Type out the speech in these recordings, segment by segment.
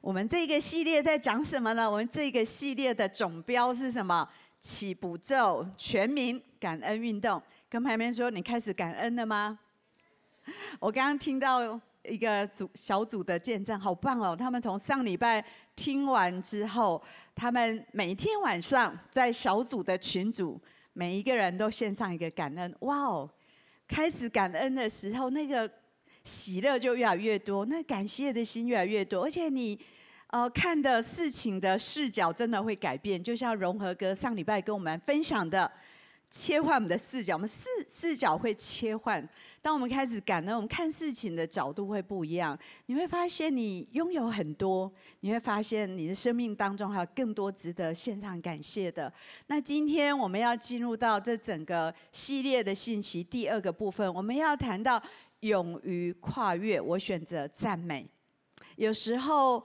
我们这个系列在讲什么呢？我们这个系列的总标是什么？起步骤，全民感恩运动。跟旁边说，你开始感恩了吗？我刚刚听到一个组小组的见证，好棒哦！他们从上礼拜听完之后，他们每天晚上在小组的群组，每一个人都献上一个感恩。哇哦！开始感恩的时候，那个。喜乐就越来越多，那感谢的心越来越多，而且你，呃，看的事情的视角真的会改变。就像融合哥上礼拜跟我们分享的，切换我们的视角，我们视视角会切换。当我们开始感恩，我们看事情的角度会不一样。你会发现你拥有很多，你会发现你的生命当中还有更多值得献上感谢的。那今天我们要进入到这整个系列的信息第二个部分，我们要谈到。勇于跨越，我选择赞美。有时候，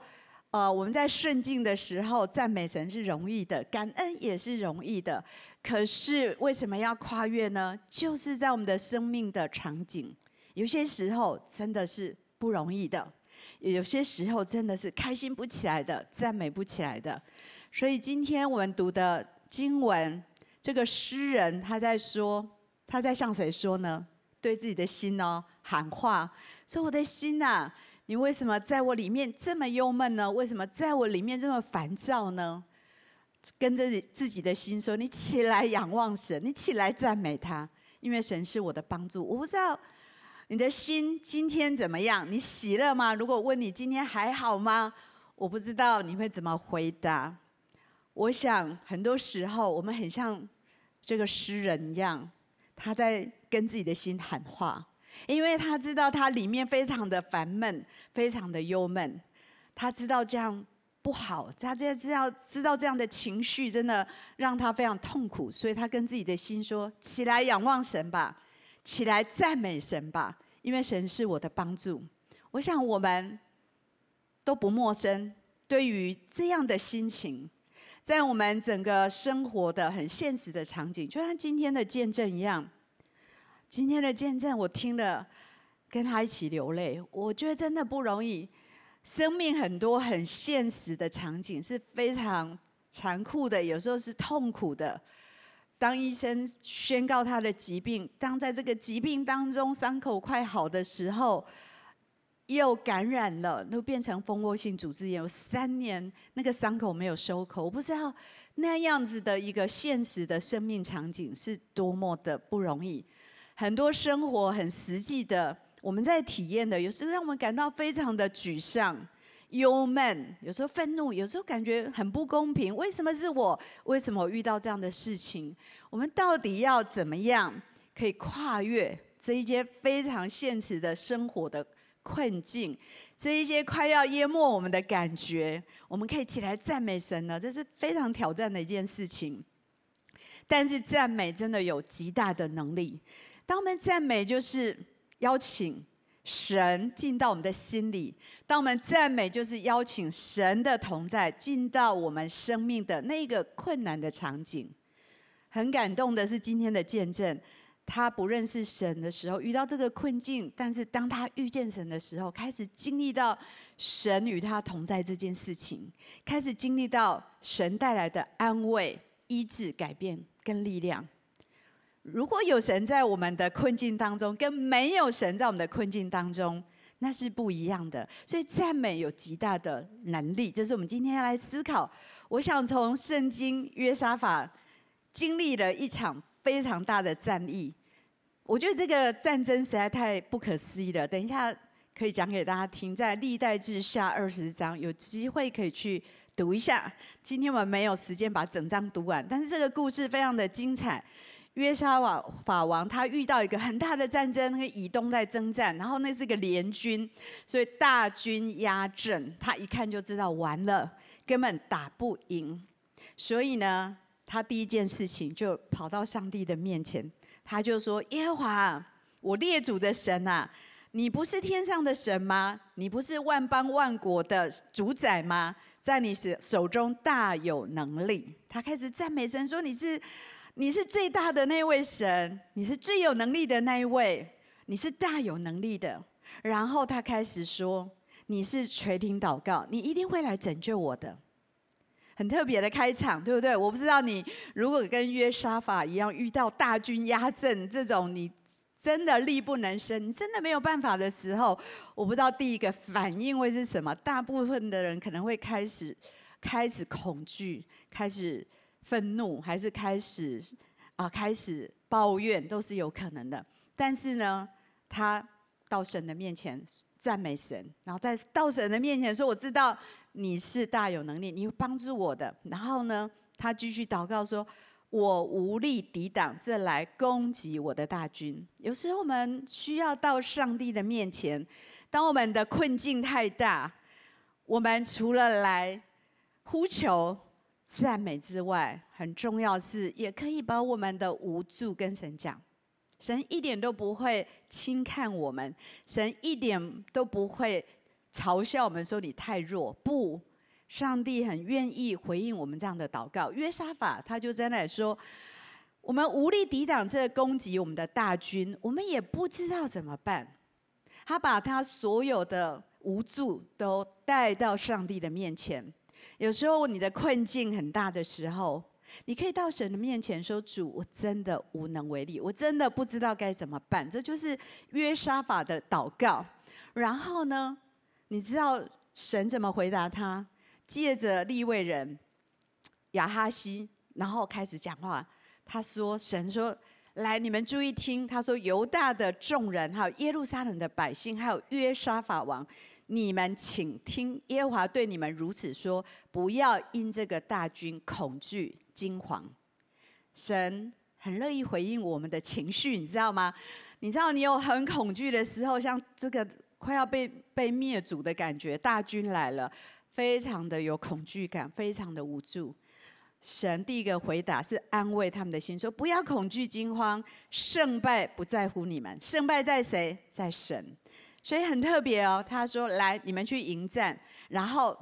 呃，我们在顺境的时候赞美神是容易的，感恩也是容易的。可是为什么要跨越呢？就是在我们的生命的场景，有些时候真的是不容易的，有些时候真的是开心不起来的，赞美不起来的。所以今天我们读的经文，这个诗人他在说，他在向谁说呢？对自己的心哦喊话，说我的心呐，你为什么在我里面这么忧闷呢？为什么在我里面这么烦躁呢？跟着自己的心说，你起来仰望神，你起来赞美他，因为神是我的帮助。我不知道你的心今天怎么样，你喜乐吗？如果问你今天还好吗？我不知道你会怎么回答。我想很多时候我们很像这个诗人一样，他在。跟自己的心喊话，因为他知道他里面非常的烦闷，非常的忧闷。他知道这样不好，他这样知道知道这样的情绪真的让他非常痛苦，所以他跟自己的心说：“起来仰望神吧，起来赞美神吧，因为神是我的帮助。”我想我们都不陌生，对于这样的心情，在我们整个生活的很现实的场景，就像今天的见证一样。今天的见证，我听了，跟他一起流泪。我觉得真的不容易，生命很多很现实的场景是非常残酷的，有时候是痛苦的。当医生宣告他的疾病，当在这个疾病当中伤口快好的时候，又感染了，都变成蜂窝性组织炎，有三年那个伤口没有收口。我不知道那样子的一个现实的生命场景是多么的不容易。很多生活很实际的，我们在体验的，有时候让我们感到非常的沮丧、忧闷，有时候愤怒，有时候感觉很不公平。为什么是我？为什么我遇到这样的事情？我们到底要怎么样可以跨越这一些非常现实的生活的困境？这一些快要淹没我们的感觉，我们可以起来赞美神呢？这是非常挑战的一件事情。但是赞美真的有极大的能力。当我们赞美，就是邀请神进到我们的心里；当我们赞美，就是邀请神的同在进到我们生命的那个困难的场景。很感动的是今天的见证，他不认识神的时候遇到这个困境，但是当他遇见神的时候，开始经历到神与他同在这件事情，开始经历到神带来的安慰、医治、改变跟力量。如果有神在我们的困境当中，跟没有神在我们的困境当中，那是不一样的。所以赞美有极大的能力，这是我们今天要来思考。我想从圣经约沙法经历了一场非常大的战役，我觉得这个战争实在太不可思议了。等一下可以讲给大家听，在历代志下二十章，有机会可以去读一下。今天我们没有时间把整章读完，但是这个故事非常的精彩。约沙瓦法王他遇到一个很大的战争，那个以东在征战，然后那是个联军，所以大军压阵，他一看就知道完了，根本打不赢。所以呢，他第一件事情就跑到上帝的面前，他就说：“耶和华，我列祖的神啊，你不是天上的神吗？你不是万邦万国的主宰吗？在你手手中大有能力。”他开始赞美神，说：“你是。”你是最大的那位神，你是最有能力的那一位，你是大有能力的。然后他开始说：“你是垂听祷告，你一定会来拯救我的。很特别的开场，对不对？我不知道你如果跟约沙法一样遇到大军压阵这种，你真的力不能胜，你真的没有办法的时候，我不知道第一个反应会是什么。大部分的人可能会开始开始恐惧，开始愤怒，还是开始啊开始抱怨，都是有可能的。但是呢，他到神的面前赞美神，然后在到神的面前说：“我知道。”你是大有能力，你会帮助我的。然后呢，他继续祷告说：“我无力抵挡这来攻击我的大军。”有时候我们需要到上帝的面前，当我们的困境太大，我们除了来呼求、赞美之外，很重要是也可以把我们的无助跟神讲。神一点都不会轻看我们，神一点都不会。嘲笑我们说你太弱，不，上帝很愿意回应我们这样的祷告。约沙法他就在那里说：“我们无力抵挡这攻击我们的大军，我们也不知道怎么办。”他把他所有的无助都带到上帝的面前。有时候你的困境很大的时候，你可以到神的面前说：“主，我真的无能为力，我真的不知道该怎么办。”这就是约沙法的祷告。然后呢？你知道神怎么回答他？借着利未人亚哈西，然后开始讲话。他说：“神说，来，你们注意听。他说，犹大的众人，还有耶路撒冷的百姓，还有约沙法王，你们请听，耶和华对你们如此说：不要因这个大军恐惧惊惶。神很乐意回应我们的情绪，你知道吗？你知道你有很恐惧的时候，像这个。”快要被被灭族的感觉，大军来了，非常的有恐惧感，非常的无助。神第一个回答是安慰他们的心，说不要恐惧惊慌，胜败不在乎你们，胜败在谁？在神。所以很特别哦，他说来，你们去迎战，然后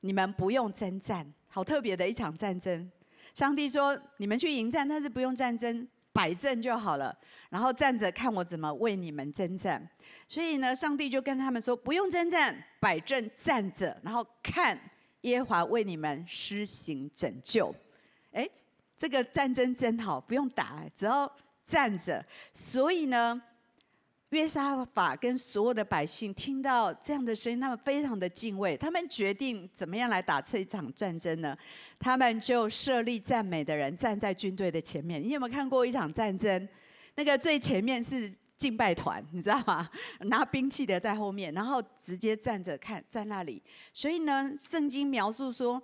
你们不用征战，好特别的一场战争。上帝说你们去迎战，但是不用战争。摆阵就好了，然后站着看我怎么为你们征战。所以呢，上帝就跟他们说：不用征战，摆阵站着，然后看耶华为你们施行拯救。哎，这个战争真好，不用打，只要站着。所以呢。约沙法跟所有的百姓听到这样的声音，他们非常的敬畏。他们决定怎么样来打这一场战争呢？他们就设立赞美的人站在军队的前面。你有没有看过一场战争？那个最前面是敬拜团，你知道吗？拿兵器的在后面，然后直接站着看在那里。所以呢，圣经描述说，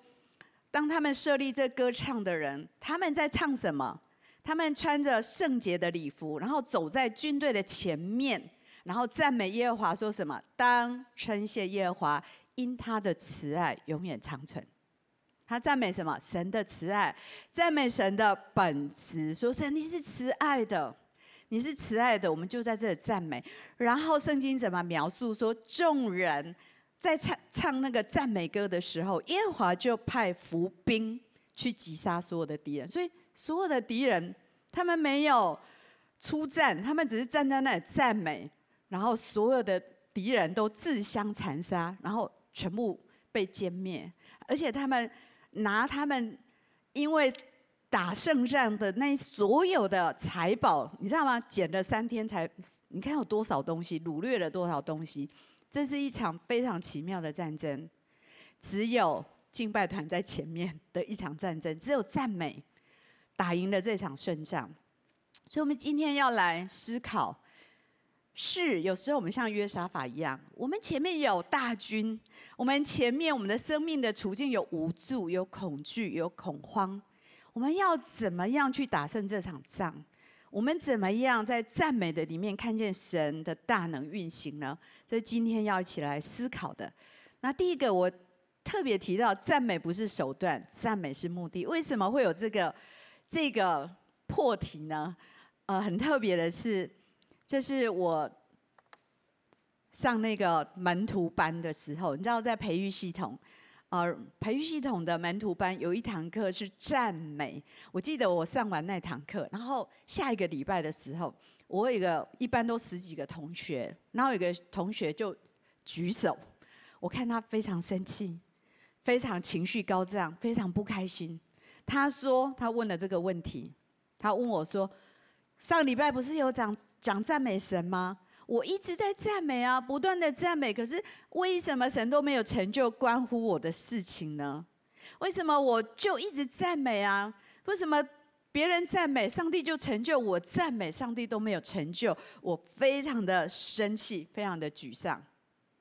当他们设立这歌唱的人，他们在唱什么？他们穿着圣洁的礼服，然后走在军队的前面，然后赞美耶和华，说什么？当称谢耶和华，因他的慈爱永远长存。他赞美什么？神的慈爱，赞美神的本质，说神你是慈爱的，你是慈爱的，我们就在这里赞美。然后圣经怎么描述？说众人在唱唱那个赞美歌的时候，耶和华就派伏兵去击杀所有的敌人，所以。所有的敌人，他们没有出战，他们只是站在那里赞美，然后所有的敌人都自相残杀，然后全部被歼灭。而且他们拿他们因为打胜仗的那所有的财宝，你知道吗？捡了三天才，你看有多少东西，掳掠了多少东西。这是一场非常奇妙的战争，只有敬拜团在前面的一场战争，只有赞美。打赢了这场胜仗，所以我们今天要来思考：是有时候我们像约沙法一样，我们前面有大军，我们前面我们的生命的处境有无助、有恐惧、有恐慌，我们要怎么样去打胜这场仗？我们怎么样在赞美的里面看见神的大能运行呢？这是今天要一起来思考的。那第一个，我特别提到，赞美不是手段，赞美是目的。为什么会有这个？这个破题呢，呃，很特别的是，就是我上那个门徒班的时候，你知道，在培育系统，呃，培育系统的门徒班有一堂课是赞美。我记得我上完那堂课，然后下一个礼拜的时候，我有一个一般都十几个同学，然后有个同学就举手，我看他非常生气，非常情绪高涨，非常不开心。他说他问了这个问题，他问我说：“上礼拜不是有讲讲赞美神吗？我一直在赞美啊，不断的赞美，可是为什么神都没有成就关乎我的事情呢？为什么我就一直赞美啊？为什么？”别人赞美上帝就成就，我赞美上帝都没有成就，我非常的生气，非常的沮丧。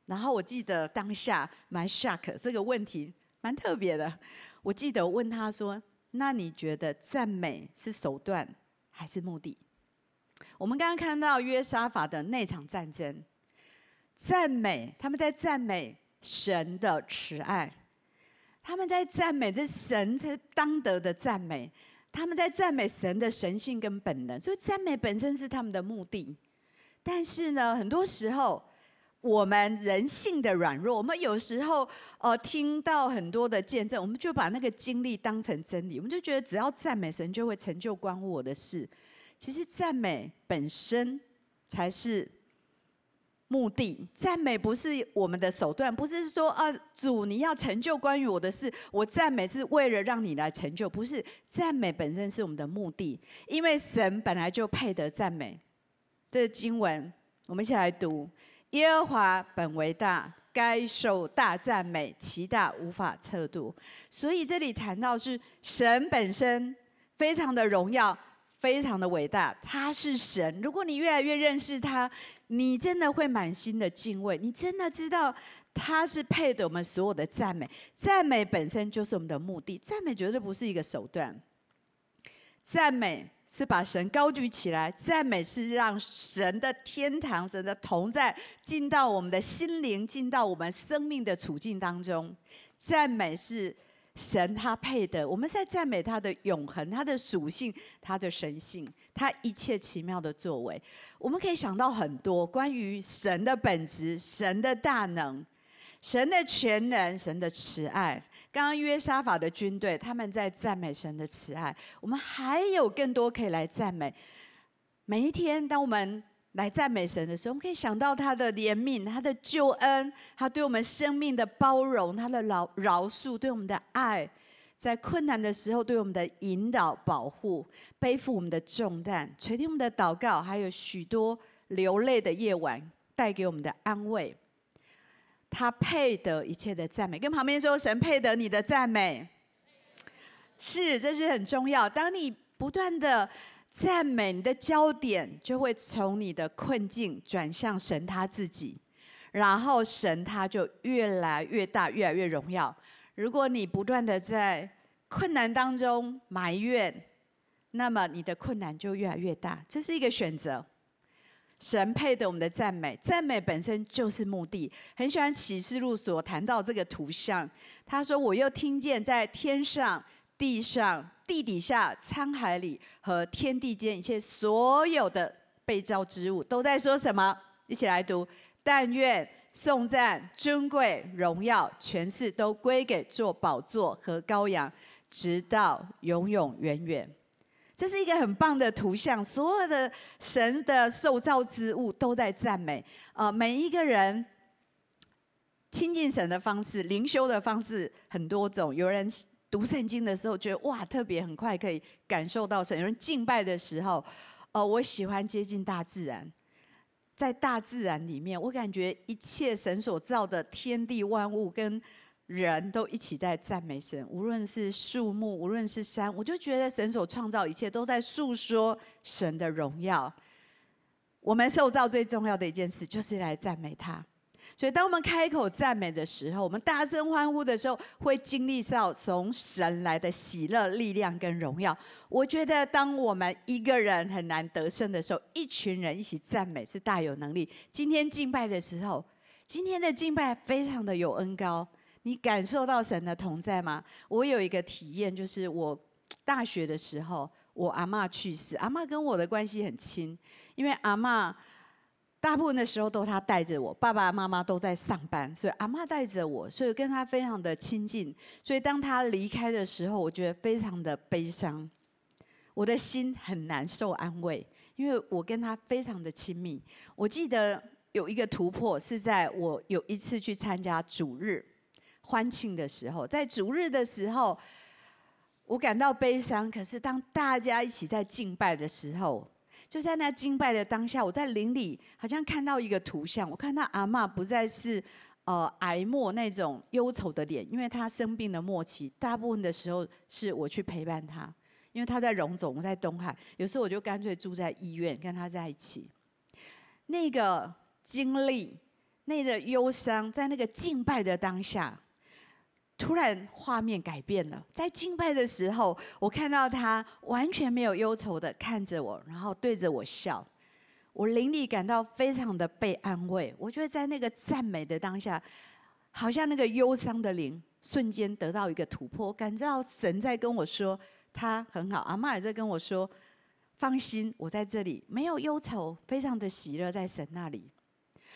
然后我记得当下蛮 shock，这个问题蛮特别的。我记得我问他说：“那你觉得赞美是手段还是目的？”我们刚刚看到约沙法的那场战争，赞美他们在赞美神的慈爱，他们在赞美这神才当得的赞美。他们在赞美神的神性跟本能，所以赞美本身是他们的目的。但是呢，很多时候我们人性的软弱，我们有时候呃听到很多的见证，我们就把那个经历当成真理，我们就觉得只要赞美神就会成就关乎我的事。其实赞美本身才是。目的赞美不是我们的手段，不是说啊主你要成就关于我的事，我赞美是为了让你来成就，不是赞美本身是我们的目的，因为神本来就配得赞美。这个经文我们一起来读：耶和华本为大，该受大赞美，其大无法测度。所以这里谈到是神本身非常的荣耀。非常的伟大，他是神。如果你越来越认识他，你真的会满心的敬畏。你真的知道他是配得我们所有的赞美。赞美本身就是我们的目的，赞美绝对不是一个手段。赞美是把神高举起来，赞美是让神的天堂、神的同在进到我们的心灵，进到我们生命的处境当中。赞美是。神他配的，我们在赞美他的永恒、他的属性、他的神性、他一切奇妙的作为。我们可以想到很多关于神的本质、神的大能、神的全能、神的慈爱。刚刚约沙法的军队他们在赞美神的慈爱，我们还有更多可以来赞美。每一天，当我们来赞美神的时候，我们可以想到他的怜悯、他的救恩、他对我们生命的包容、他的饶饶恕、对我们的爱，在困难的时候对我们的引导、保护、背负我们的重担、垂听我们的祷告，还有许多流泪的夜晚带给我们的安慰。他配得一切的赞美。跟旁边说，神配得你的赞美。是，这是很重要。当你不断的。赞美你的焦点就会从你的困境转向神他自己，然后神他就越来越大，越来越荣耀。如果你不断的在困难当中埋怨，那么你的困难就越来越大。这是一个选择。神配得我们的赞美，赞美本身就是目的。很喜欢启示录所谈到这个图像，他说：“我又听见在天上。”地上、地底下、沧海里和天地间一切所有的被造之物，都在说什么？一起来读：但愿颂赞、尊贵、荣耀、权势都归给坐宝座和羔羊，直到永永远远。这是一个很棒的图像，所有的神的受造之物都在赞美。呃，每一个人亲近神的方式、灵修的方式很多种，有人。读圣经的时候，觉得哇，特别很快可以感受到神。有人敬拜的时候，呃，我喜欢接近大自然，在大自然里面，我感觉一切神所造的天地万物跟人都一起在赞美神。无论是树木，无论是山，我就觉得神所创造一切都在诉说神的荣耀。我们受造最重要的一件事，就是来赞美他。所以，当我们开口赞美的时候，我们大声欢呼的时候，会经历到从神来的喜乐、力量跟荣耀。我觉得，当我们一个人很难得胜的时候，一群人一起赞美是大有能力。今天敬拜的时候，今天的敬拜非常的有恩膏。你感受到神的同在吗？我有一个体验，就是我大学的时候，我阿嬷去世，阿嬷跟我的关系很亲，因为阿嬷。大部分的时候都她带着我，爸爸妈妈都在上班，所以阿嬷带着我，所以跟他非常的亲近。所以当他离开的时候，我觉得非常的悲伤，我的心很难受安慰，因为我跟他非常的亲密。我记得有一个突破，是在我有一次去参加主日欢庆的时候，在主日的时候，我感到悲伤。可是当大家一起在敬拜的时候，就在那敬拜的当下，我在灵里好像看到一个图像，我看到阿嬷不再是呃哀默那种忧愁的脸，因为她生病的末期，大部分的时候是我去陪伴她，因为她在荣总，我在东海，有时候我就干脆住在医院跟她在一起，那个。经历那个忧伤，在那个敬拜的当下，突然画面改变了。在敬拜的时候，我看到他完全没有忧愁的看着我，然后对着我笑。我灵里感到非常的被安慰。我觉得在那个赞美的当下，好像那个忧伤的灵瞬间得到一个突破。感觉到神在跟我说他很好，阿嬷也在跟我说放心，我在这里没有忧愁，非常的喜乐在神那里。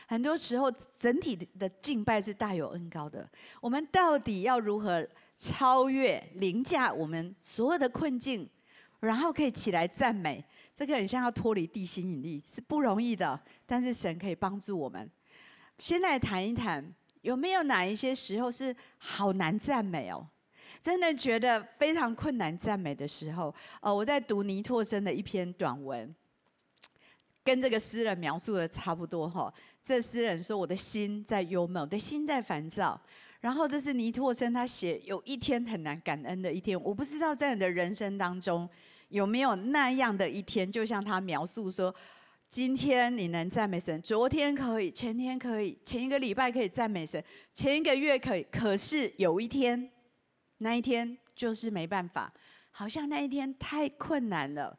很多时候，整体的敬拜是大有恩高的。我们到底要如何超越、凌驾我们所有的困境，然后可以起来赞美？这个很像要脱离地心引力，是不容易的。但是神可以帮助我们。先来谈一谈，有没有哪一些时候是好难赞美哦？真的觉得非常困难赞美的时候。哦，我在读倪柝声的一篇短文，跟这个诗人描述的差不多哈。这诗人说：“我的心在忧闷，我的心在烦躁。”然后这是倪柝声他写有一天很难感恩的一天。我不知道在你的人生当中有没有那样的一天，就像他描述说：“今天你能赞美神，昨天可以，前天可以，前一个礼拜可以赞美神，前一个月可以，可是有一天，那一天就是没办法，好像那一天太困难了。”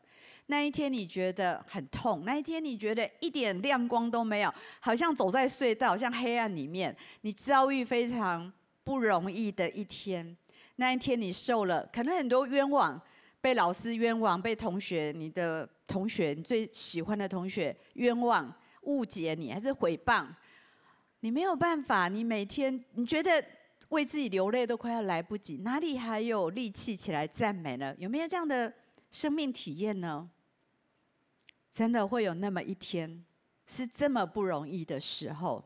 那一天你觉得很痛，那一天你觉得一点亮光都没有，好像走在隧道，像黑暗里面，你遭遇非常不容易的一天。那一天你受了可能很多冤枉，被老师冤枉，被同学、你的同学、你最喜欢的同学冤枉、误解你，还是诽谤，你没有办法。你每天你觉得为自己流泪都快要来不及，哪里还有力气起来赞美呢？有没有这样的生命体验呢？真的会有那么一天，是这么不容易的时候。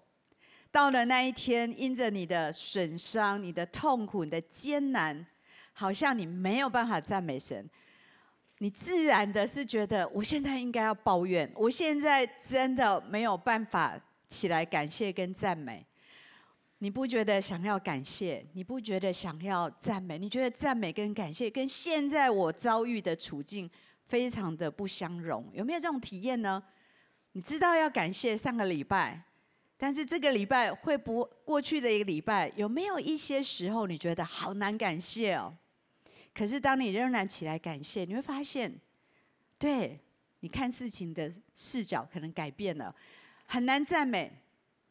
到了那一天，因着你的损伤、你的痛苦、你的艰难，好像你没有办法赞美神。你自然的是觉得，我现在应该要抱怨，我现在真的没有办法起来感谢跟赞美。你不觉得想要感谢？你不觉得想要赞美？你觉得赞美跟感谢跟现在我遭遇的处境？非常的不相容，有没有这种体验呢？你知道要感谢上个礼拜，但是这个礼拜会不过去的一个礼拜，有没有一些时候你觉得好难感谢哦？可是当你仍然起来感谢，你会发现，对，你看事情的视角可能改变了。很难赞美，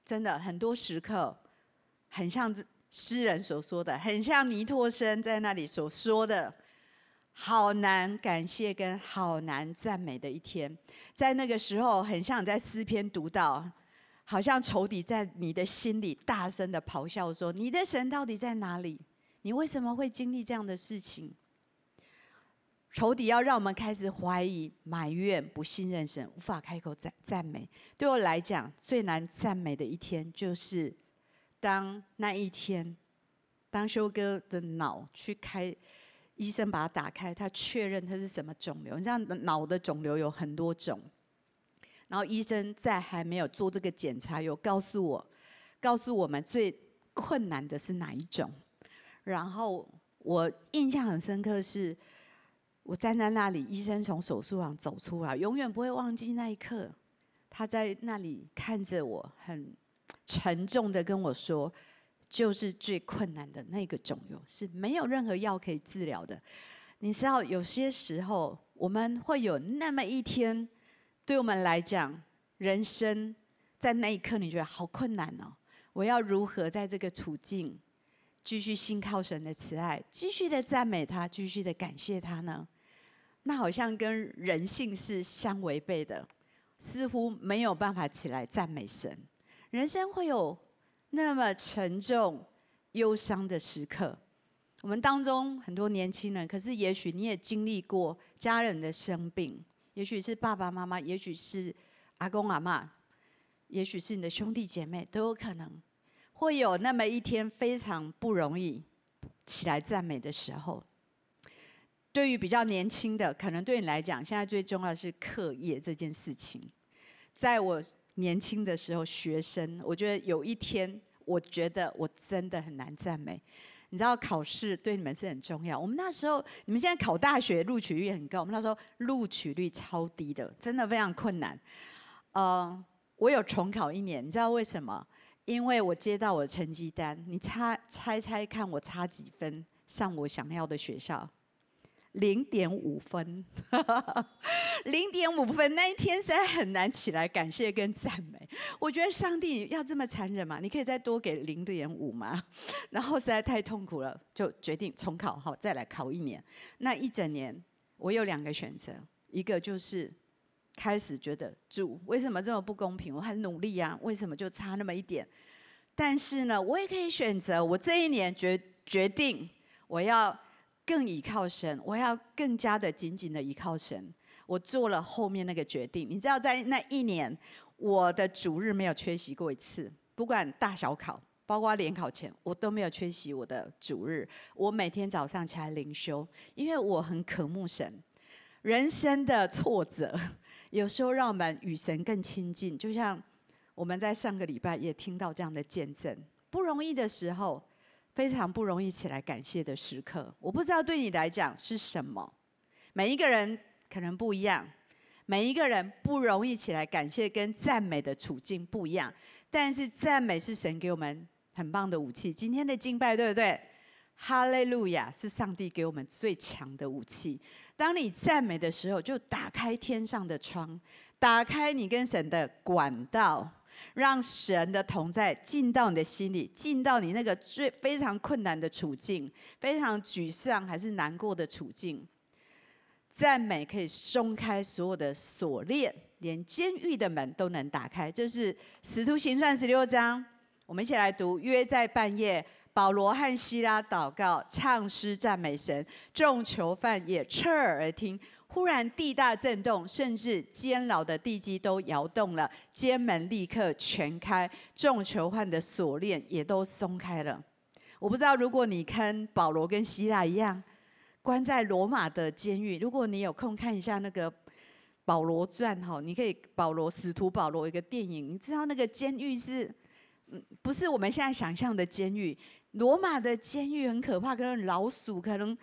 真的很多时刻，很像诗人所说的，很像尼托生在那里所说的。好难感谢跟好难赞美的一天，在那个时候，很像你在诗篇读到，好像仇敌在你的心里大声的咆哮说：“你的神到底在哪里？你为什么会经历这样的事情？”仇敌要让我们开始怀疑、埋怨、不信任神，无法开口赞赞美。对我来讲，最难赞美的一天，就是当那一天，当修哥的脑去开。医生把它打开，他确认他是什么肿瘤。你知道脑的肿瘤有很多种，然后医生在还没有做这个检查，有告诉我，告诉我们最困难的是哪一种。然后我印象很深刻是，我站在那里，医生从手术房走出来，永远不会忘记那一刻，他在那里看着我，很沉重的跟我说。就是最困难的那个肿瘤，是没有任何药可以治疗的。你知道，有些时候我们会有那么一天，对我们来讲，人生在那一刻，你觉得好困难哦。我要如何在这个处境继续信靠神的慈爱，继续的赞美他，继续的感谢他呢？那好像跟人性是相违背的，似乎没有办法起来赞美神。人生会有。那么沉重、忧伤的时刻，我们当中很多年轻人，可是也许你也经历过家人的生病，也许是爸爸妈妈，也许是阿公阿嬷，也许是你的兄弟姐妹，都有可能会有那么一天非常不容易起来赞美的时候。对于比较年轻的，可能对你来讲，现在最重要的是课业这件事情。在我年轻的时候，学生，我觉得有一天，我觉得我真的很难赞美。你知道考试对你们是很重要。我们那时候，你们现在考大学录取率很高，我们那时候录取率超低的，真的非常困难。呃，我有重考一年，你知道为什么？因为我接到我的成绩单，你猜猜猜看，我差几分上我想要的学校？零点五分，零点五分，那一天实在很难起来感谢跟赞美。我觉得上帝要这么残忍吗？你可以再多给零点五吗？然后实在太痛苦了，就决定重考，好，再来考一年。那一整年，我有两个选择，一个就是开始觉得主为什么这么不公平？我很努力啊，为什么就差那么一点？但是呢，我也可以选择，我这一年决决定我要。更倚靠神，我要更加的紧紧的倚靠神。我做了后面那个决定。你知道，在那一年，我的主日没有缺席过一次，不管大小考，包括联考前，我都没有缺席我的主日。我每天早上起来灵修，因为我很渴慕神。人生的挫折，有时候让我们与神更亲近。就像我们在上个礼拜也听到这样的见证，不容易的时候。非常不容易起来感谢的时刻，我不知道对你来讲是什么。每一个人可能不一样，每一个人不容易起来感谢跟赞美的处境不一样。但是赞美是神给我们很棒的武器。今天的敬拜对不对？哈利路亚是上帝给我们最强的武器。当你赞美的时候，就打开天上的窗，打开你跟神的管道。让神的同在进到你的心里，进到你那个最非常困难的处境，非常沮丧还是难过的处境。赞美可以松开所有的锁链，连监狱的门都能打开。这是使徒行传十六章，我们一起来读。约在半夜，保罗和希拉祷告，唱诗赞美神，众囚犯也侧耳而听。忽然地大震动，甚至监牢的地基都摇动了，监门立刻全开，众囚犯的锁链也都松开了。我不知道，如果你跟保罗跟希腊一样，关在罗马的监狱，如果你有空看一下那个《保罗传》哈，你可以保罗使徒保罗一个电影，你知道那个监狱是，不是我们现在想象的监狱。罗马的监狱很可怕，可能老鼠，可能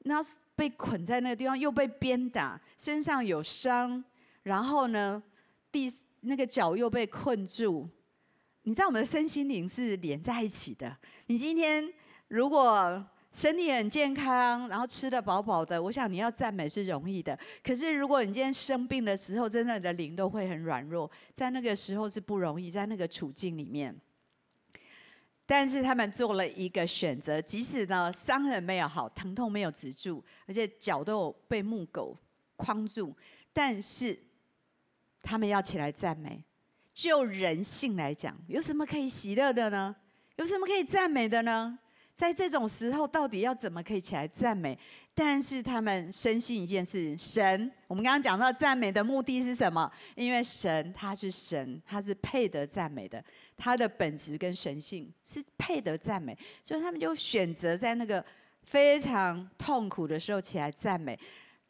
那。被捆在那个地方，又被鞭打，身上有伤，然后呢，第那个脚又被困住。你知道我们的身心灵是连在一起的。你今天如果身体很健康，然后吃得饱饱的，我想你要赞美是容易的。可是如果你今天生病的时候，真的你的灵都会很软弱，在那个时候是不容易，在那个处境里面。但是他们做了一个选择，即使呢伤痕没有好，疼痛没有止住，而且脚都有被木狗框住，但是他们要起来赞美。就人性来讲，有什么可以喜乐的呢？有什么可以赞美的呢？在这种时候，到底要怎么可以起来赞美？但是他们深信一件事：神，我们刚刚讲到赞美的目的是什么？因为神他是神，他是配得赞美的，他的本质跟神性是配得赞美，所以他们就选择在那个非常痛苦的时候起来赞美。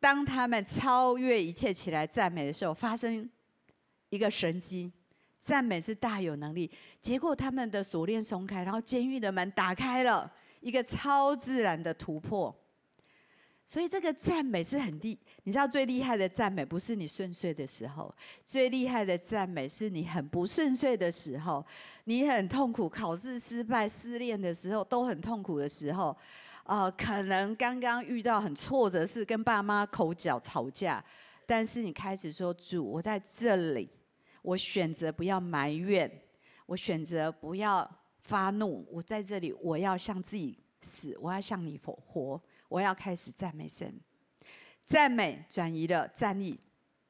当他们超越一切起来赞美的时候，发生一个神迹。赞美是大有能力，结果他们的锁链松开，然后监狱的门打开了，一个超自然的突破。所以这个赞美是很厉，你知道最厉害的赞美不是你顺遂的时候，最厉害的赞美是你很不顺遂的时候，你很痛苦，考试失败、失恋的时候都很痛苦的时候，呃，可能刚刚遇到很挫折，是跟爸妈口角吵架，但是你开始说主，我在这里。我选择不要埋怨，我选择不要发怒。我在这里，我要向自己死，我要向你活，我要开始赞美神。赞美转移了战役，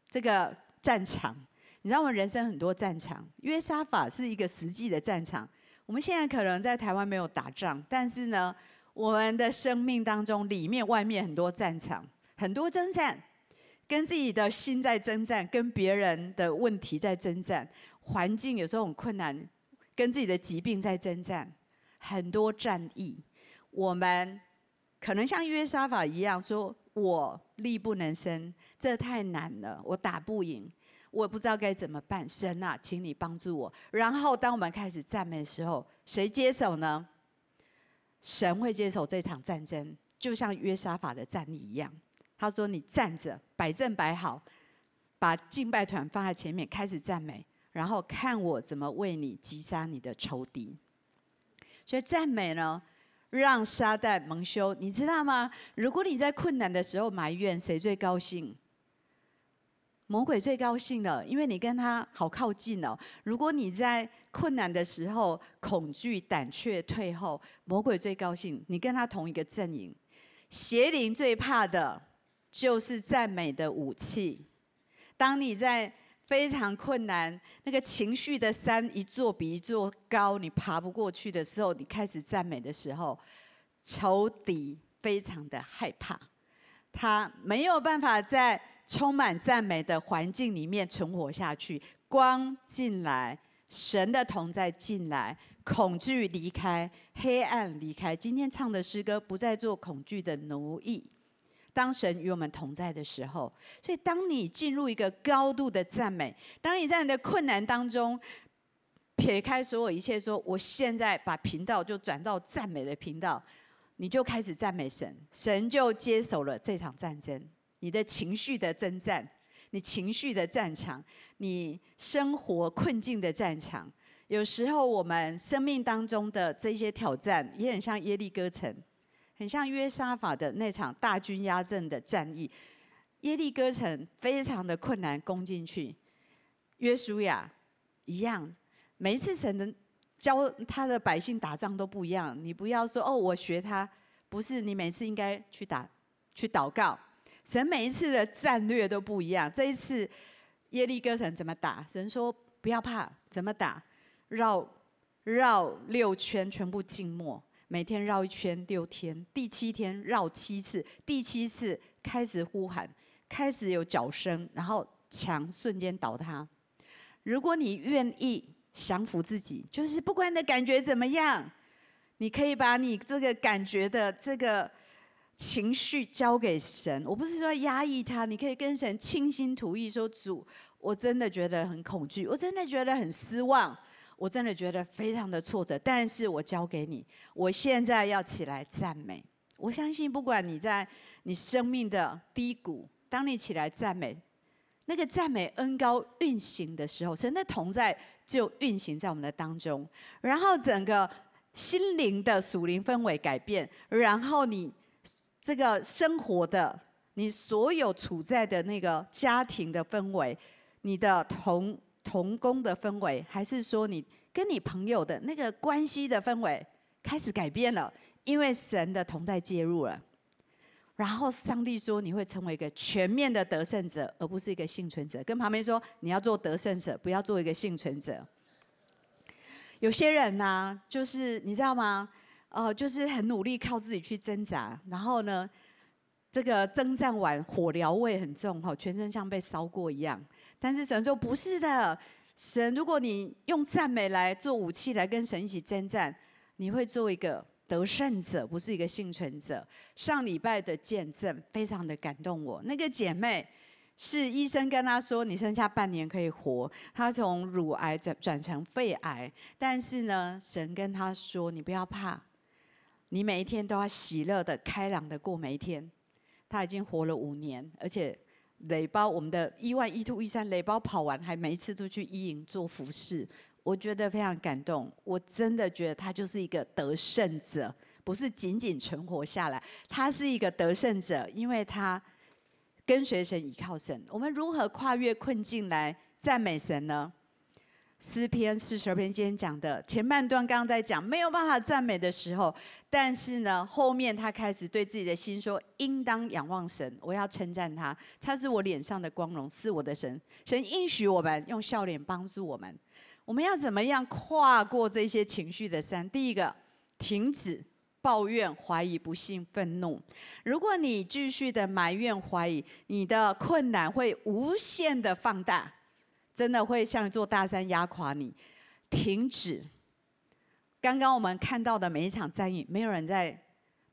这个战场。你知道我们人生很多战场，约沙法是一个实际的战场。我们现在可能在台湾没有打仗，但是呢，我们的生命当中里面外面很多战场，很多征战。跟自己的心在征战，跟别人的问题在征战，环境有时候很困难，跟自己的疾病在征战，很多战役，我们可能像约沙法一样说：“我力不能胜，这太难了，我打不赢，我也不知道该怎么办。”神啊，请你帮助我。然后，当我们开始赞美的时候，谁接手呢？神会接手这场战争，就像约沙法的战役一样。他说：“你站着，摆正摆好，把敬拜团放在前面，开始赞美，然后看我怎么为你击杀你的仇敌。”所以赞美呢，让撒旦蒙羞。你知道吗？如果你在困难的时候埋怨，谁最高兴？魔鬼最高兴了，因为你跟他好靠近哦。如果你在困难的时候恐惧、胆怯、退后，魔鬼最高兴，你跟他同一个阵营。邪灵最怕的就是赞美的武器。当你在非常困难，那个情绪的山一座比一座高，你爬不过去的时候，你开始赞美的时候，仇敌非常的害怕，他没有办法在。充满赞美的环境里面存活下去，光进来，神的同在进来，恐惧离开，黑暗离开。今天唱的诗歌不再做恐惧的奴役。当神与我们同在的时候，所以当你进入一个高度的赞美，当你在你的困难当中撇开所有一切，说我现在把频道就转到赞美的频道，你就开始赞美神，神就接手了这场战争。你的情绪的征战，你情绪的战场，你生活困境的战场。有时候我们生命当中的这些挑战，也很像耶利哥城，很像约沙法的那场大军压阵的战役。耶利哥城非常的困难攻进去，约书亚一样，每一次神的教他的百姓打仗都不一样。你不要说哦，我学他，不是，你每次应该去打，去祷告。神每一次的战略都不一样。这一次耶利哥城怎么打？神说不要怕，怎么打？绕绕六圈，全部静默，每天绕一圈六天。第七天绕七次，第七次开始呼喊，开始有脚声，然后墙瞬间倒塌。如果你愿意降服自己，就是不管你的感觉怎么样，你可以把你这个感觉的这个。情绪交给神，我不是说压抑他，你可以跟神倾心吐意说：“主，我真的觉得很恐惧，我真的觉得很失望，我真的觉得非常的挫折。但是我交给你，我现在要起来赞美。我相信，不管你在你生命的低谷，当你起来赞美，那个赞美恩高运行的时候，神的同在就运行在我们的当中，然后整个心灵的属灵氛围改变，然后你。这个生活的，你所有处在的那个家庭的氛围，你的同同工的氛围，还是说你跟你朋友的那个关系的氛围开始改变了，因为神的同在介入了。然后上帝说你会成为一个全面的得胜者，而不是一个幸存者。跟旁边说你要做得胜者，不要做一个幸存者。有些人呢、就是你知道吗？哦，就是很努力靠自己去挣扎，然后呢，这个征战完火燎味很重哈，全身像被烧过一样。但是神说不是的，神如果你用赞美来做武器来跟神一起征战，你会做一个得胜者，不是一个幸存者。上礼拜的见证非常的感动我，那个姐妹是医生跟她说，你剩下半年可以活，她从乳癌转转成肺癌，但是呢，神跟她说你不要怕。你每一天都要喜乐的、开朗的过每一天。他已经活了五年，而且垒包我们的一万一、two、一三垒包跑完，还每一次都去一营做服饰，我觉得非常感动。我真的觉得他就是一个得胜者，不是仅仅存活下来，他是一个得胜者，因为他跟随神、倚靠神。我们如何跨越困境来赞美神呢？诗篇四十二篇今天讲的前半段，刚刚在讲没有办法赞美的时候，但是呢，后面他开始对自己的心说：应当仰望神，我要称赞他，他是我脸上的光荣，是我的神。神应许我们用笑脸帮助我们。我们要怎么样跨过这些情绪的山？第一个，停止抱怨、怀疑、不信、愤怒。如果你继续的埋怨、怀疑，你的困难会无限的放大。真的会像一座大山压垮你。停止。刚刚我们看到的每一场战役，没有人在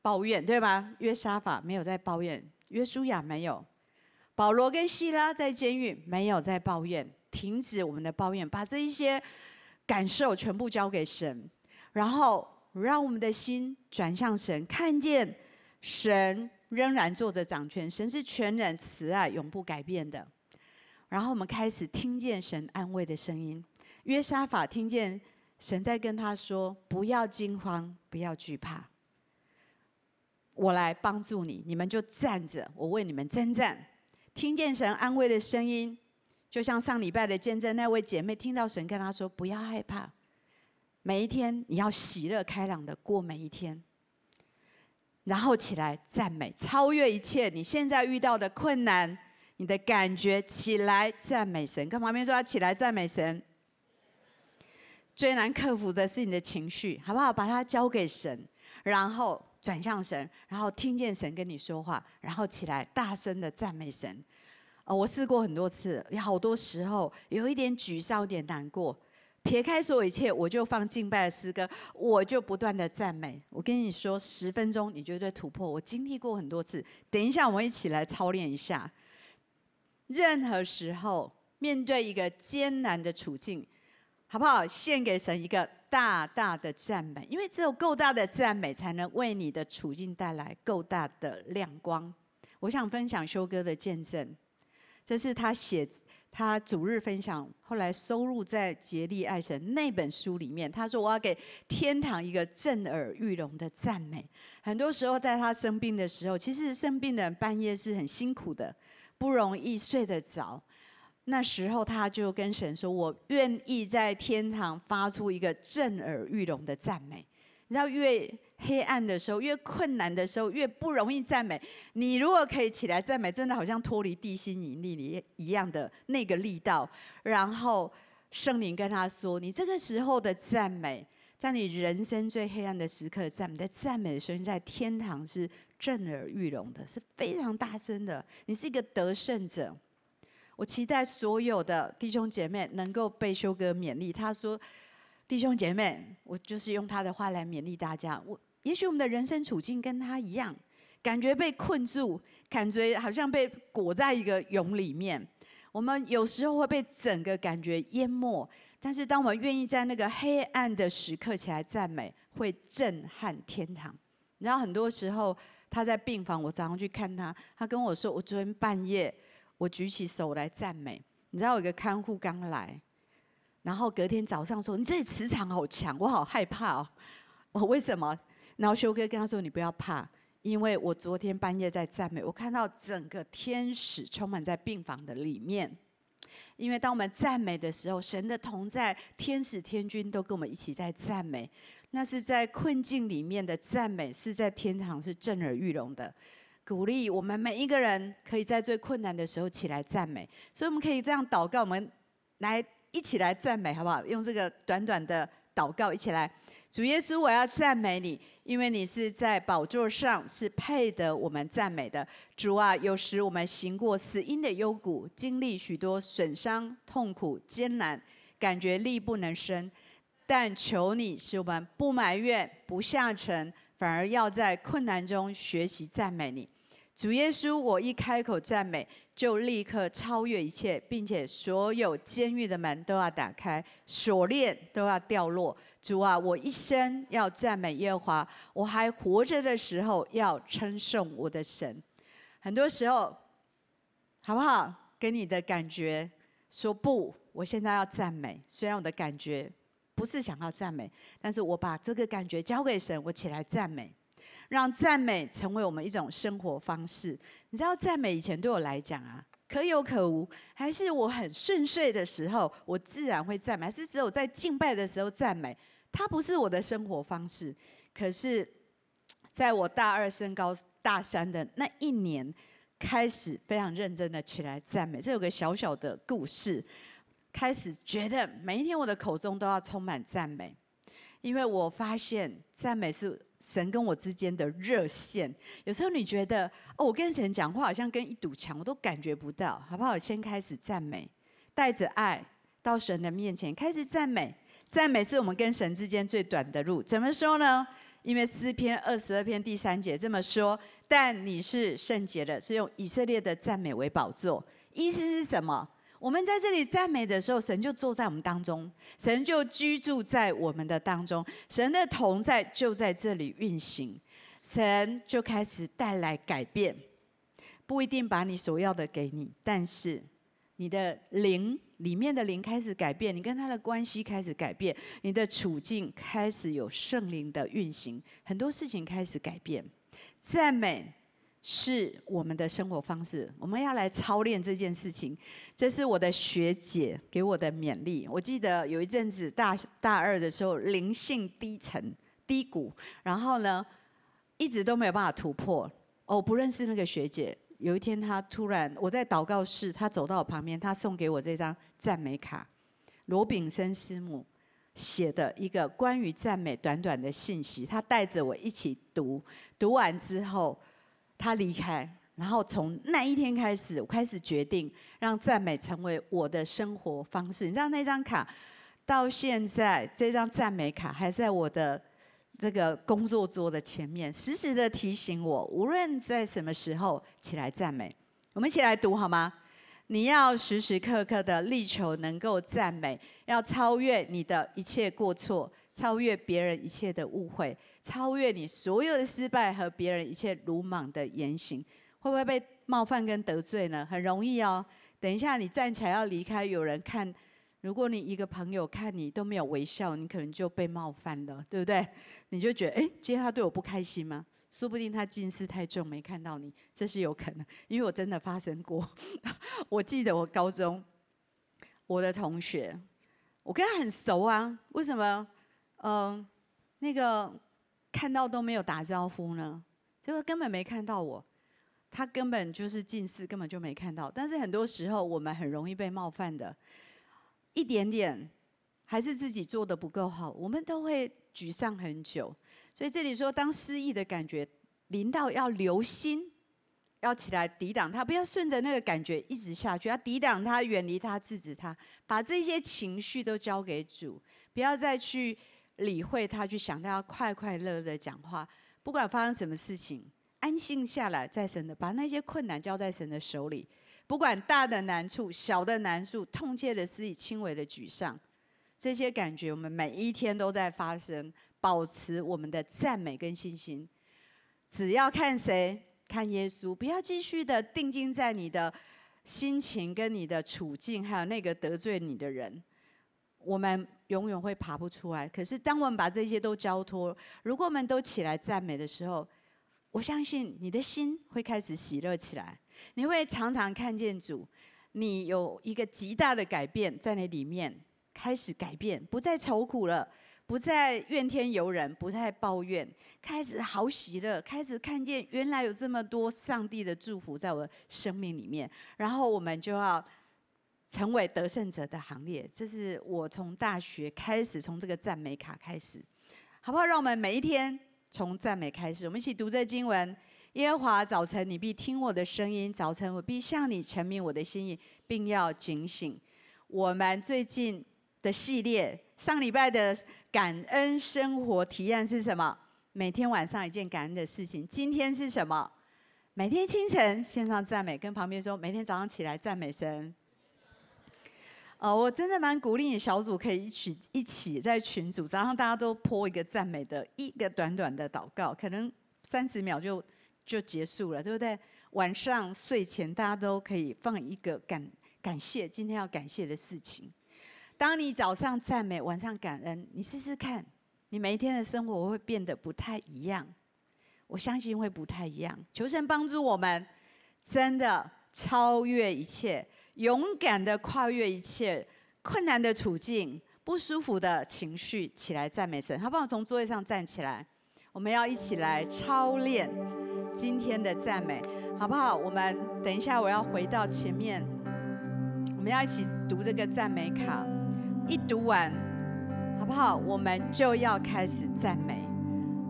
抱怨，对吧？约沙法没有在抱怨，约书亚没有，保罗跟希拉在监狱没有在抱怨。停止我们的抱怨，把这一些感受全部交给神，然后让我们的心转向神，看见神仍然坐着掌权，神是全然慈爱、永不改变的。然后我们开始听见神安慰的声音。约沙法听见神在跟他说：“不要惊慌，不要惧怕，我来帮助你。你们就站着，我为你们征战。”听见神安慰的声音，就像上礼拜的见证，那位姐妹听到神跟她说：“不要害怕，每一天你要喜乐开朗的过每一天。”然后起来赞美，超越一切你现在遇到的困难。你的感觉起来赞美神，跟旁边说要起来赞美神。最难克服的是你的情绪，好不好？把它交给神，然后转向神，然后听见神跟你说话，然后起来大声的赞美神。哦，我试过很多次，有好多时候有一点沮丧，有点难过，撇开所有一切，我就放敬拜的诗歌，我就不断的赞美。我跟你说，十分钟你绝对突破。我经历过很多次，等一下我们一起来操练一下。任何时候面对一个艰难的处境，好不好？献给神一个大大的赞美，因为只有够大的赞美，才能为你的处境带来够大的亮光。我想分享修哥的见证，这是他写他主日分享，后来收录在《竭力爱神》那本书里面。他说：“我要给天堂一个震耳欲聋的赞美。”很多时候，在他生病的时候，其实生病的人半夜是很辛苦的。不容易睡得着，那时候他就跟神说：“我愿意在天堂发出一个震耳欲聋的赞美。”你知道，越黑暗的时候，越困难的时候，越不容易赞美。你如果可以起来赞美，真的好像脱离地心引力里一样的那个力道。然后圣灵跟他说：“你这个时候的赞美，在你人生最黑暗的时刻赞美，在赞美的时候，在天堂是。”震耳欲聋的，是非常大声的。你是一个得胜者，我期待所有的弟兄姐妹能够被修哥勉励。他说：“弟兄姐妹，我就是用他的话来勉励大家。我也许我们的人生处境跟他一样，感觉被困住，感觉好像被裹在一个蛹里面。我们有时候会被整个感觉淹没，但是当我们愿意在那个黑暗的时刻起来赞美，会震撼天堂。然后很多时候。”他在病房，我早上去看他，他跟我说：“我昨天半夜，我举起手来赞美。你知道有个看护刚来，然后隔天早上说：‘你这里磁场好强，我好害怕哦。’我为什么？然后修哥跟他说：‘你不要怕，因为我昨天半夜在赞美，我看到整个天使充满在病房的里面。因为当我们赞美的时候，神的同在，天使天军都跟我们一起在赞美。’那是在困境里面的赞美，是在天堂是震耳欲聋的鼓励。我们每一个人可以在最困难的时候起来赞美，所以我们可以这样祷告，我们来一起来赞美，好不好？用这个短短的祷告一起来。主耶稣，我要赞美你，因为你是在宝座上，是配得我们赞美的。主啊，有时我们行过死荫的幽谷，经历许多损伤、痛苦、艰难，感觉力不能生。但求你使我们不埋怨、不下沉，反而要在困难中学习赞美你，主耶稣。我一开口赞美，就立刻超越一切，并且所有监狱的门都要打开，锁链都要掉落。主啊，我一生要赞美耶和华，我还活着的时候要称颂我的神。很多时候，好不好？给你的感觉说不，我现在要赞美，虽然我的感觉。不是想要赞美，但是我把这个感觉交给神，我起来赞美，让赞美成为我们一种生活方式。你知道，赞美以前对我来讲啊，可有可无，还是我很顺遂的时候，我自然会赞美；还是只有在敬拜的时候赞美，它不是我的生活方式。可是，在我大二升高大三的那一年，开始非常认真的起来赞美。这有个小小的故事。开始觉得每一天我的口中都要充满赞美，因为我发现赞美是神跟我之间的热线。有时候你觉得哦，我跟神讲话好像跟一堵墙，我都感觉不到，好不好？先开始赞美，带着爱，到神的面前，开始赞美。赞美是我们跟神之间最短的路。怎么说呢？因为诗篇二十二篇第三节这么说：“但你是圣洁的，是用以色列的赞美为宝座。”意思是什么？我们在这里赞美的时候，神就坐在我们当中，神就居住在我们的当中，神的同在就在这里运行，神就开始带来改变。不一定把你所要的给你，但是你的灵里面的灵开始改变，你跟他的关系开始改变，你的处境开始有圣灵的运行，很多事情开始改变。赞美是我们的生活方式，我们要来操练这件事情。这是我的学姐给我的勉励。我记得有一阵子大大二的时候，灵性低沉低谷，然后呢，一直都没有办法突破。哦，不认识那个学姐。有一天，她突然我在祷告室，她走到我旁边，她送给我这张赞美卡，罗炳生师母写的一个关于赞美短短的信息。她带着我一起读，读完之后，他离开，然后从那一天开始，我开始决定让赞美成为我的生活方式。你知道那张卡到现在，这张赞美卡还在我的。这个工作桌的前面，时时的提醒我，无论在什么时候起来赞美。我们一起来读好吗？你要时时刻刻的力求能够赞美，要超越你的一切过错，超越别人一切的误会，超越你所有的失败和别人一切鲁莽的言行。会不会被冒犯跟得罪呢？很容易哦。等一下你站起来要离开，有人看。如果你一个朋友看你都没有微笑，你可能就被冒犯了，对不对？你就觉得，哎，今天他对我不开心吗？说不定他近视太重没看到你，这是有可能。因为我真的发生过。我记得我高中我的同学，我跟他很熟啊，为什么？嗯、那个看到都没有打招呼呢？结果根本没看到我，他根本就是近视，根本就没看到。但是很多时候我们很容易被冒犯的。一点点，还是自己做的不够好，我们都会沮丧很久。所以这里说，当失意的感觉临到，要留心，要起来抵挡它，不要顺着那个感觉一直下去，要抵挡它，远离它，制止它，把这些情绪都交给主，不要再去理会他，去想他，要快快乐乐的讲话。不管发生什么事情，安心下来，在神的，把那些困难交在神的手里。不管大的难处、小的难处、痛切的失意、轻微的沮丧，这些感觉我们每一天都在发生。保持我们的赞美跟信心，只要看谁？看耶稣，不要继续的定睛在你的心情跟你的处境，还有那个得罪你的人，我们永远会爬不出来。可是当我们把这些都交托，如果我们都起来赞美的时候，我相信你的心会开始喜乐起来。你会常常看见主，你有一个极大的改变在你里面开始改变，不再愁苦了，不再怨天尤人，不再抱怨，开始好喜乐，开始看见原来有这么多上帝的祝福在我生命里面，然后我们就要成为得胜者的行列。这是我从大学开始，从这个赞美卡开始，好不好？让我们每一天从赞美开始，我们一起读这经文。耶和华，早晨你必听我的声音，早晨我必向你陈明我的心意，并要警醒。我们最近的系列，上礼拜的感恩生活提案是什么？每天晚上一件感恩的事情。今天是什么？每天清晨献上赞美，跟旁边说，每天早上起来赞美神。哦，我真的蛮鼓励你小组可以一起一起在群组，早上大家都泼一个赞美的一个短短的祷告，可能三十秒就。就结束了，对不对？晚上睡前，大家都可以放一个感感谢，今天要感谢的事情。当你早上赞美，晚上感恩，你试试看，你每一天的生活会变得不太一样。我相信会不太一样。求神帮助我们，真的超越一切，勇敢的跨越一切困难的处境、不舒服的情绪，起来赞美神。好不好？从座位上站起来，我们要一起来操练。今天的赞美，好不好？我们等一下，我要回到前面，我们要一起读这个赞美卡。一读完，好不好？我们就要开始赞美，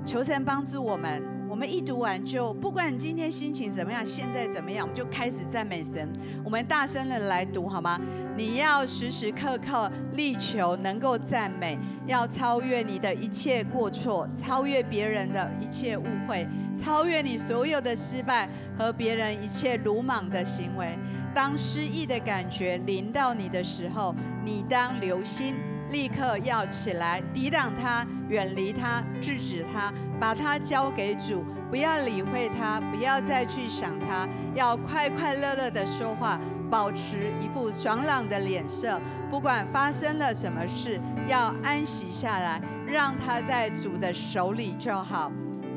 求神帮助我们。我们一读完就，不管你今天心情怎么样，现在怎么样，我们就开始赞美神。我们大声的来读好吗？你要时时刻刻力求能够赞美，要超越你的一切过错，超越别人的一切误会，超越你所有的失败和别人一切鲁莽的行为。当失意的感觉临到你的时候，你当留心。立刻要起来抵挡他，远离他，制止他，把他交给主，不要理会他，不要再去想他，要快快乐乐的说话，保持一副爽朗的脸色。不管发生了什么事，要安息下来，让他在主的手里就好。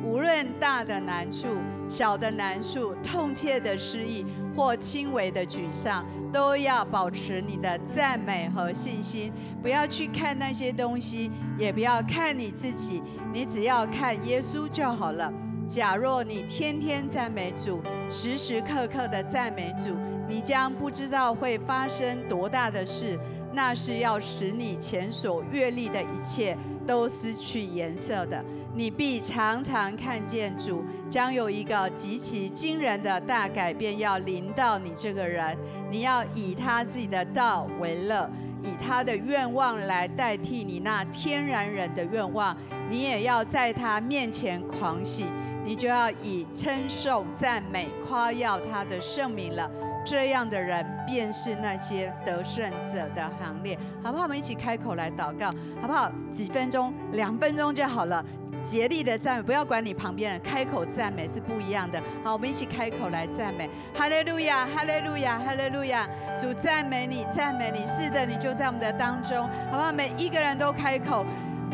无论大的难处、小的难处、痛切的失意或轻微的沮丧，都要保持你的赞美和信心。不要去看那些东西，也不要看你自己，你只要看耶稣就好了。假若你天天赞美主，时时刻刻的赞美主，你将不知道会发生多大的事。那是要使你前所阅历的一切都失去颜色的。你必常常看见主将有一个极其惊人的大改变要临到你这个人。你要以他自己的道为乐，以他的愿望来代替你那天然人的愿望。你也要在他面前狂喜，你就要以称颂、赞美、夸耀他的圣名了。这样的人便是那些得胜者的行列，好不好？我们一起开口来祷告，好不好？几分钟，两分钟就好了。竭力的赞美，不要管你旁边人，开口赞美是不一样的。好，我们一起开口来赞美，哈利路亚，哈利路亚，哈利路亚。主赞美你，赞美你，是的，你就在我们的当中，好不好？每一个人都开口。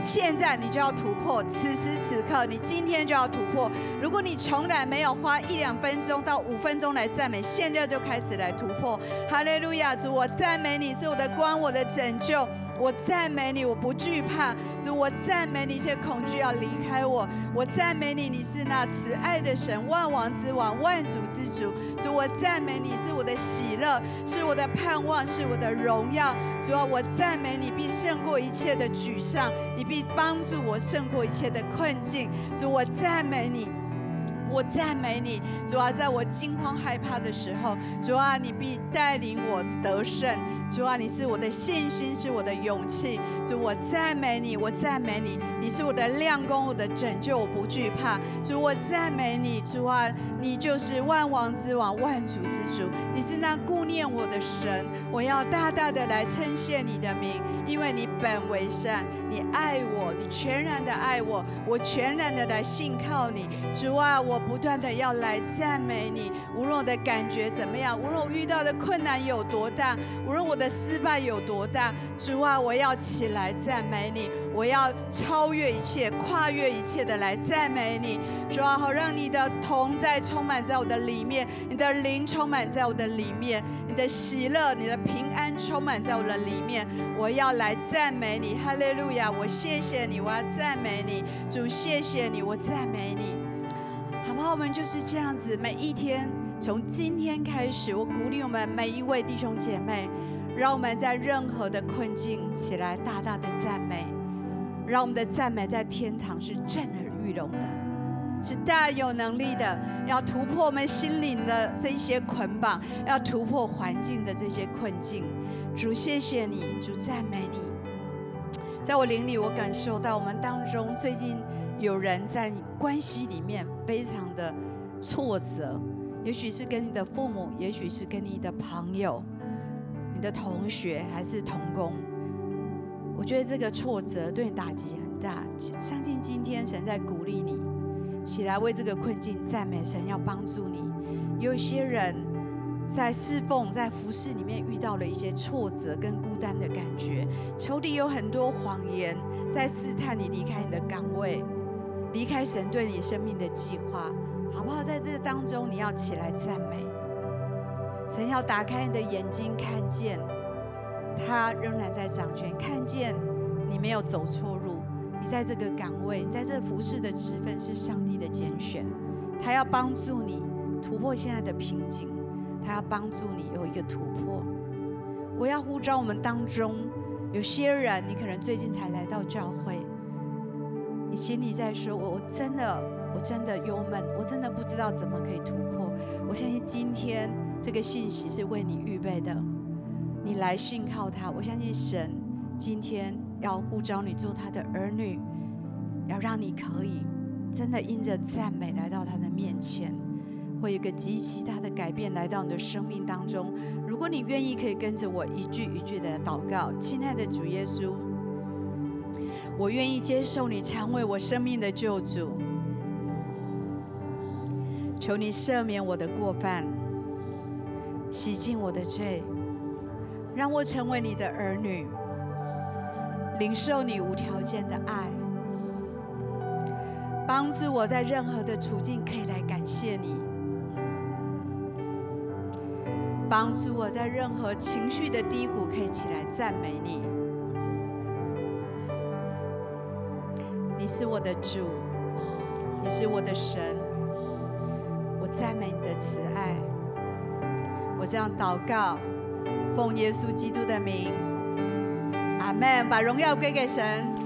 现在你就要突破，此时此刻你今天就要突破。如果你从来没有花一两分钟到五分钟来赞美，现在就开始来突破。哈利路亚，主，我赞美你是我的光，我的拯救。我赞美你，我不惧怕。主，我赞美你，一切恐惧要离开我。我赞美你，你是那慈爱的神，万王之王，万主之主。主，我赞美你，是我的喜乐，是我的盼望，是我的荣耀。主啊，我赞美你，必胜过一切的沮丧，你必帮助我胜过一切的困境。主，我赞美你。我赞美你，主啊，在我惊慌害怕的时候，主啊，你必带领我得胜。主啊，你是我的信心，是我的勇气。主，我赞美你，我赞美你，你是我的亮光，我的拯救，我不惧怕。主，我赞美你，主啊，你就是万王之王，万主之主，你是那顾念我的神。我要大大的来称谢你的名，因为你本为善，你爱我，你全然的爱我，我全然的来信靠你。主啊，我。不断的要来赞美你，无论我的感觉怎么样，无论我遇到的困难有多大，无论我的失败有多大，主啊，我要起来赞美你，我要超越一切，跨越一切的来赞美你，主啊，好让你的同在充满在我的里面，你的灵充满在我的里面，你的喜乐、你的平安充满在我的里面，我要来赞美你，哈利路亚，我谢谢你，我要赞美你，主，谢谢你，我赞美你。好不好？我们就是这样子，每一天，从今天开始，我鼓励我们每一位弟兄姐妹，让我们在任何的困境起来大大的赞美，让我们的赞美在天堂是震耳欲聋的，是大有能力的，要突破我们心灵的这些捆绑，要突破环境的这些困境。主，谢谢你，主赞美你。在我灵里，我感受到我们当中最近。有人在关系里面非常的挫折，也许是跟你的父母，也许是跟你的朋友、你的同学还是同工。我觉得这个挫折对你打击很大。相信今天神在鼓励你，起来为这个困境赞美神，要帮助你。有一些人在侍奉、在服侍里面遇到了一些挫折跟孤单的感觉，仇敌有很多谎言在试探你离开你的岗位。离开神对你生命的计划，好不好？在这当中，你要起来赞美。神要打开你的眼睛，看见他仍然在掌权，看见你没有走错路。你在这个岗位，你在这服侍的职分是上帝的拣选。他要帮助你突破现在的瓶颈，他要帮助你有一个突破。我要呼召我们当中有些人，你可能最近才来到教会。你心里在说：“我我真的我真的忧闷，我真的不知道怎么可以突破。我相信今天这个信息是为你预备的，你来信靠他。我相信神今天要呼召你做他的儿女，要让你可以真的因着赞美来到他的面前，会有一个极其大的改变来到你的生命当中。如果你愿意，可以跟着我一句一句的祷告。亲爱的主耶稣，我愿意接受你成为我生命的救主。求你赦免我的过犯，洗净我的罪，让我成为你的儿女，领受你无条件的爱，帮助我在任何的处境可以来感谢你，帮助我在任何情绪的低谷可以起来赞美你。你是我的主，你是我的神。我赞美你的慈爱，我这样祷告，奉耶稣基督的名，阿门。把荣耀归给神。